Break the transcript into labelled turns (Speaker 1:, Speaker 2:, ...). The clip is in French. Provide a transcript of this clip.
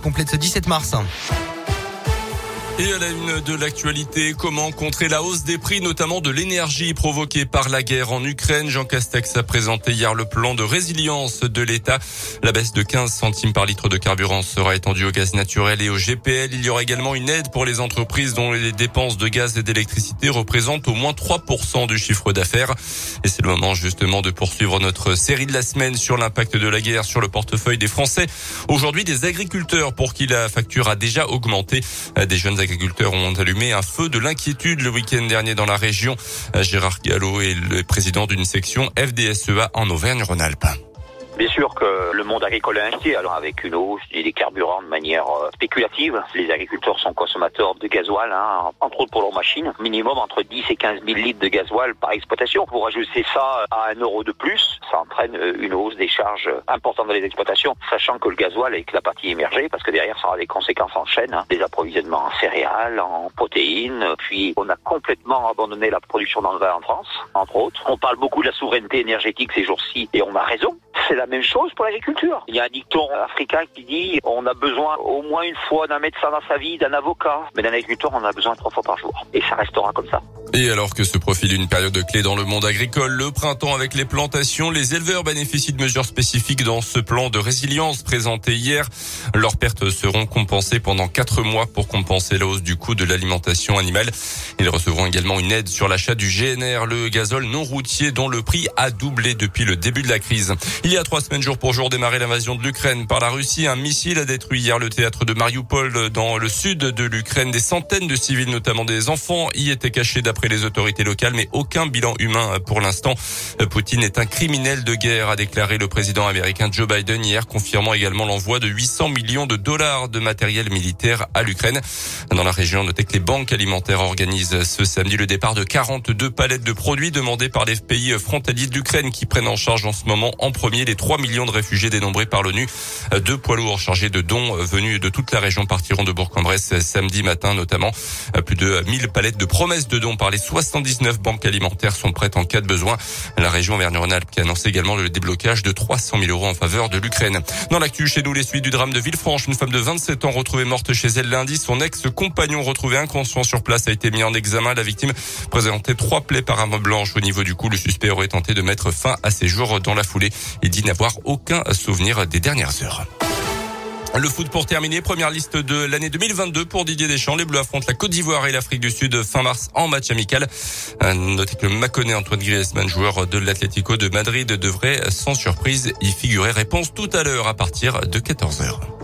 Speaker 1: complet de ce 17 mars.
Speaker 2: Et à la une de l'actualité, comment contrer la hausse des prix, notamment de l'énergie provoquée par la guerre en Ukraine? Jean Castex a présenté hier le plan de résilience de l'État. La baisse de 15 centimes par litre de carburant sera étendue au gaz naturel et au GPL. Il y aura également une aide pour les entreprises dont les dépenses de gaz et d'électricité représentent au moins 3% du chiffre d'affaires. Et c'est le moment justement de poursuivre notre série de la semaine sur l'impact de la guerre sur le portefeuille des Français. Aujourd'hui, des agriculteurs pour qui la facture a déjà augmenté. Des jeunes agriculteurs agriculteurs ont allumé un feu de l'inquiétude le week-end dernier dans la région. Gérard Gallo est le président d'une section FDSEA en Auvergne-Rhône-Alpes.
Speaker 3: Bien sûr que le monde agricole est inquiet, alors avec une hausse des carburants de manière euh, spéculative. Les agriculteurs sont consommateurs de gasoil, hein, entre autres pour leurs machines, minimum entre 10 et 15 000 litres de gasoil par exploitation. Pour ajuster ça à un euro de plus, ça entraîne euh, une hausse des charges importantes dans les exploitations, sachant que le gasoil est que la partie émergée, parce que derrière ça aura des conséquences en chaîne, hein, des approvisionnements en céréales, en protéines, puis on a complètement abandonné la production vin en France, entre autres. On parle beaucoup de la souveraineté énergétique ces jours-ci, et on a raison c'est la même chose pour l'agriculture. Il y a un dicton africain qui dit on a besoin au moins une fois d'un médecin dans sa vie, d'un avocat, mais d'un agriculteur on a besoin trois fois par jour. Et ça restera comme ça.
Speaker 2: Et alors que se profile une période clé dans le monde agricole, le printemps avec les plantations, les éleveurs bénéficient de mesures spécifiques dans ce plan de résilience présenté hier. Leurs pertes seront compensées pendant quatre mois pour compenser la hausse du coût de l'alimentation animale. Ils recevront également une aide sur l'achat du GNR, le gazole non routier dont le prix a doublé depuis le début de la crise. Il y a trois semaines jour pour jour démarré l'invasion de l'Ukraine par la Russie. Un missile a détruit hier le théâtre de Mariupol dans le sud de l'Ukraine. Des centaines de civils, notamment des enfants, y étaient cachés d'après les autorités locales, mais aucun bilan humain pour l'instant. Poutine est un criminel de guerre, a déclaré le président américain Joe Biden hier, confirmant également l'envoi de 800 millions de dollars de matériel militaire à l'Ukraine. Dans la région, notez que les banques alimentaires organisent ce samedi le départ de 42 palettes de produits demandés par les pays frontaliers de l'Ukraine qui prennent en charge en ce moment en premier les 3 millions de réfugiés dénombrés par l'ONU. Deux poids lourds chargés de dons venus de toute la région partiront de Bourg-en-Bresse samedi matin notamment. Plus de 1000 palettes de promesses de dons par les 79 banques alimentaires sont prêtes en cas de besoin. La région Auvergne-Rhône-Alpes qui annonce également le déblocage de 300 000 euros en faveur de l'Ukraine. Dans l'actu chez nous, les suites du drame de Villefranche, une femme de 27 ans retrouvée morte chez elle lundi. Son ex-compagnon retrouvé inconscient sur place a été mis en examen. La victime présentait trois plaies par arme blanche au niveau du cou. Le suspect aurait tenté de mettre fin à ses jours dans la foulée. Il dit n'avoir aucun souvenir des dernières heures. Le foot pour terminer, première liste de l'année 2022 pour Didier Deschamps. Les Bleus affrontent la Côte d'Ivoire et l'Afrique du Sud fin mars en match amical. Notez que Maconnet Antoine Griezmann, joueur de l'Atlético de Madrid, devrait sans surprise y figurer. Réponse tout à l'heure à partir de 14h.